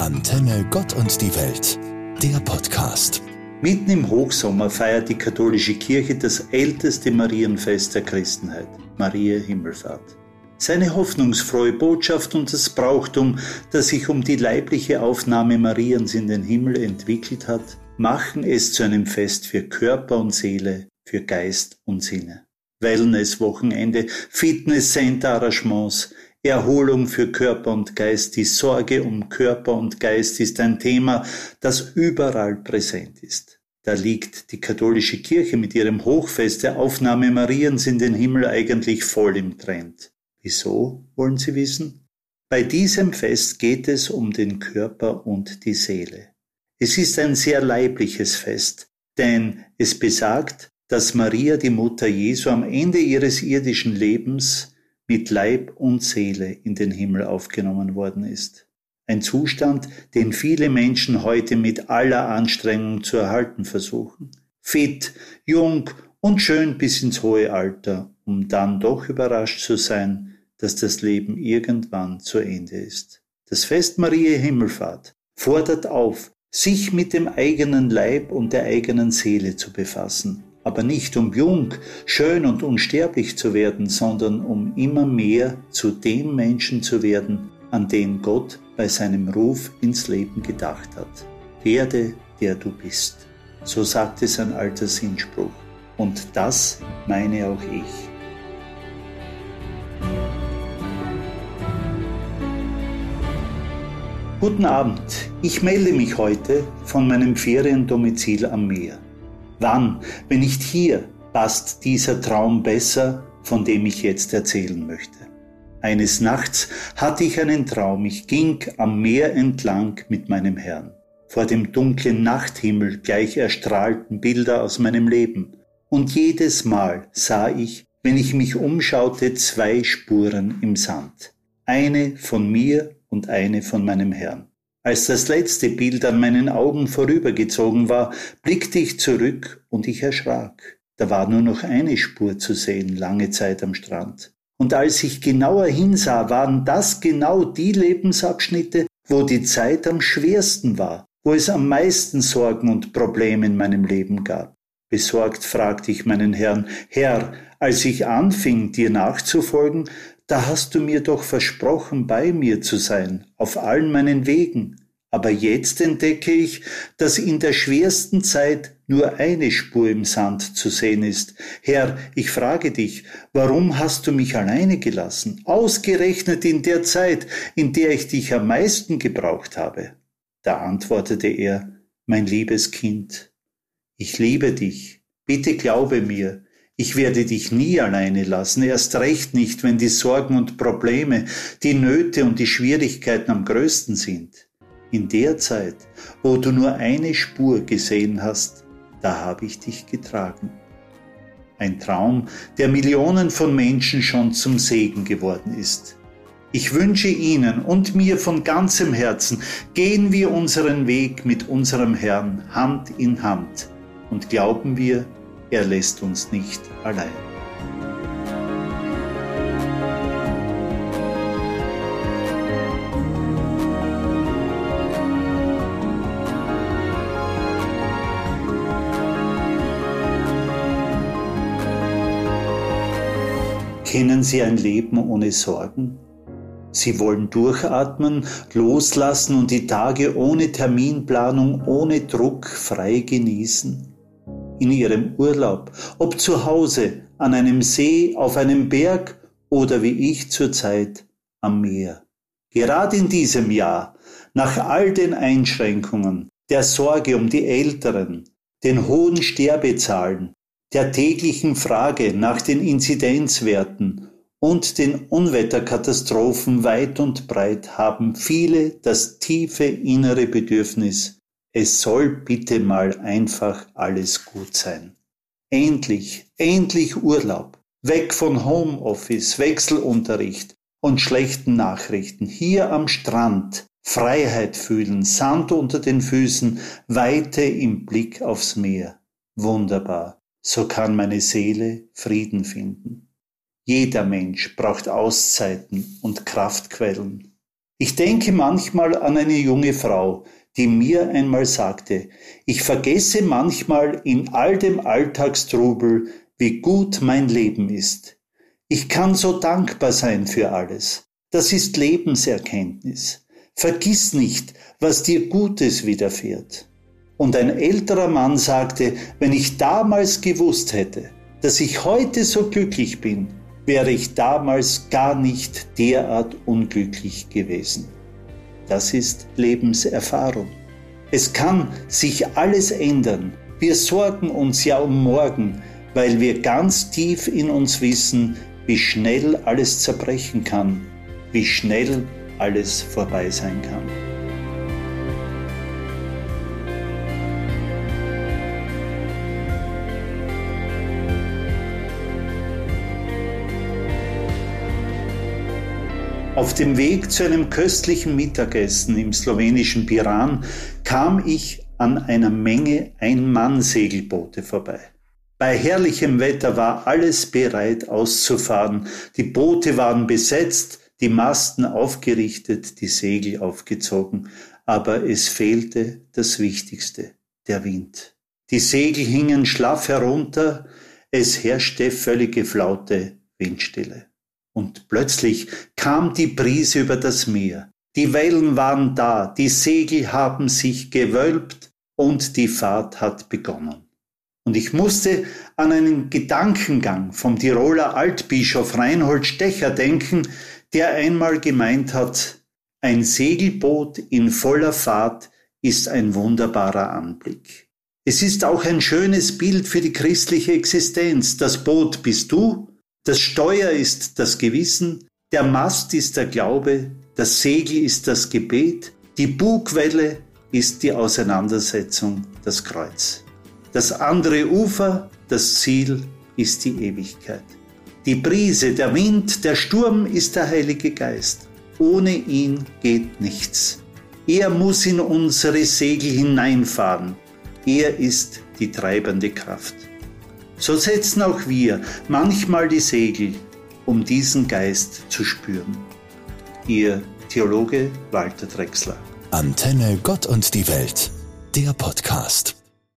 Antenne Gott und die Welt, der Podcast. Mitten im Hochsommer feiert die katholische Kirche das älteste Marienfest der Christenheit, Maria Himmelfahrt. Seine hoffnungsfrohe Botschaft und das Brauchtum, das sich um die leibliche Aufnahme Mariens in den Himmel entwickelt hat, machen es zu einem Fest für Körper und Seele, für Geist und Sinne. Wellness-Wochenende, Fitness-Center-Arrangements, Erholung für Körper und Geist, die Sorge um Körper und Geist ist ein Thema, das überall präsent ist. Da liegt die katholische Kirche mit ihrem Hochfest der Aufnahme Mariens in den Himmel eigentlich voll im Trend. Wieso, wollen Sie wissen? Bei diesem Fest geht es um den Körper und die Seele. Es ist ein sehr leibliches Fest, denn es besagt, dass Maria, die Mutter Jesu, am Ende ihres irdischen Lebens mit Leib und Seele in den Himmel aufgenommen worden ist. Ein Zustand, den viele Menschen heute mit aller Anstrengung zu erhalten versuchen. Fit, jung und schön bis ins hohe Alter, um dann doch überrascht zu sein, dass das Leben irgendwann zu Ende ist. Das Fest Maria Himmelfahrt fordert auf, sich mit dem eigenen Leib und der eigenen Seele zu befassen aber nicht um jung, schön und unsterblich zu werden, sondern um immer mehr zu dem Menschen zu werden, an den Gott bei seinem Ruf ins Leben gedacht hat. Werde, der du bist. So sagt es ein alter Sinnspruch. Und das meine auch ich. Guten Abend, ich melde mich heute von meinem Feriendomizil am Meer. Wann, wenn nicht hier, passt dieser Traum besser, von dem ich jetzt erzählen möchte. Eines Nachts hatte ich einen Traum, ich ging am Meer entlang mit meinem Herrn. Vor dem dunklen Nachthimmel gleich erstrahlten Bilder aus meinem Leben. Und jedes Mal sah ich, wenn ich mich umschaute, zwei Spuren im Sand. Eine von mir und eine von meinem Herrn. Als das letzte Bild an meinen Augen vorübergezogen war, blickte ich zurück und ich erschrak. Da war nur noch eine Spur zu sehen, lange Zeit am Strand. Und als ich genauer hinsah, waren das genau die Lebensabschnitte, wo die Zeit am schwersten war, wo es am meisten Sorgen und Probleme in meinem Leben gab. Besorgt fragte ich meinen Herrn, Herr, als ich anfing, dir nachzufolgen, da hast du mir doch versprochen, bei mir zu sein, auf allen meinen Wegen. Aber jetzt entdecke ich, dass in der schwersten Zeit nur eine Spur im Sand zu sehen ist. Herr, ich frage dich, warum hast du mich alleine gelassen, ausgerechnet in der Zeit, in der ich dich am meisten gebraucht habe? Da antwortete er, mein liebes Kind, ich liebe dich, bitte glaube mir, ich werde dich nie alleine lassen, erst recht nicht, wenn die Sorgen und Probleme, die Nöte und die Schwierigkeiten am größten sind. In der Zeit, wo du nur eine Spur gesehen hast, da habe ich dich getragen. Ein Traum, der Millionen von Menschen schon zum Segen geworden ist. Ich wünsche Ihnen und mir von ganzem Herzen, gehen wir unseren Weg mit unserem Herrn Hand in Hand und glauben wir, er lässt uns nicht allein. Kennen Sie ein Leben ohne Sorgen? Sie wollen durchatmen, loslassen und die Tage ohne Terminplanung, ohne Druck frei genießen? In ihrem Urlaub, ob zu Hause, an einem See, auf einem Berg oder wie ich zurzeit am Meer. Gerade in diesem Jahr, nach all den Einschränkungen, der Sorge um die Älteren, den hohen Sterbezahlen, der täglichen Frage nach den Inzidenzwerten und den Unwetterkatastrophen weit und breit haben viele das tiefe innere Bedürfnis, es soll bitte mal einfach alles gut sein. Endlich, endlich Urlaub. Weg von Homeoffice, Wechselunterricht und schlechten Nachrichten. Hier am Strand. Freiheit fühlen, Sand unter den Füßen, Weite im Blick aufs Meer. Wunderbar. So kann meine Seele Frieden finden. Jeder Mensch braucht Auszeiten und Kraftquellen. Ich denke manchmal an eine junge Frau, die mir einmal sagte, ich vergesse manchmal in all dem Alltagstrubel, wie gut mein Leben ist. Ich kann so dankbar sein für alles. Das ist Lebenserkenntnis. Vergiss nicht, was dir Gutes widerfährt. Und ein älterer Mann sagte, wenn ich damals gewusst hätte, dass ich heute so glücklich bin, wäre ich damals gar nicht derart unglücklich gewesen. Das ist Lebenserfahrung. Es kann sich alles ändern. Wir sorgen uns ja um morgen, weil wir ganz tief in uns wissen, wie schnell alles zerbrechen kann, wie schnell alles vorbei sein kann. Auf dem Weg zu einem köstlichen Mittagessen im slowenischen Piran kam ich an einer Menge Ein-Mann-Segelboote vorbei. Bei herrlichem Wetter war alles bereit auszufahren. Die Boote waren besetzt, die Masten aufgerichtet, die Segel aufgezogen, aber es fehlte das Wichtigste, der Wind. Die Segel hingen schlaff herunter, es herrschte völlige Flaute, Windstille. Und plötzlich kam die Brise über das Meer. Die Wellen waren da, die Segel haben sich gewölbt und die Fahrt hat begonnen. Und ich musste an einen Gedankengang vom Tiroler Altbischof Reinhold Stecher denken, der einmal gemeint hat, ein Segelboot in voller Fahrt ist ein wunderbarer Anblick. Es ist auch ein schönes Bild für die christliche Existenz. Das Boot bist du das Steuer ist das Gewissen, der Mast ist der Glaube, das Segel ist das Gebet, die Bugwelle ist die Auseinandersetzung, das Kreuz. Das andere Ufer, das Ziel, ist die Ewigkeit. Die Brise, der Wind, der Sturm ist der Heilige Geist. Ohne ihn geht nichts. Er muss in unsere Segel hineinfahren. Er ist die treibende Kraft. So setzen auch wir manchmal die Segel, um diesen Geist zu spüren. Ihr Theologe Walter Drexler. Antenne Gott und die Welt, der Podcast.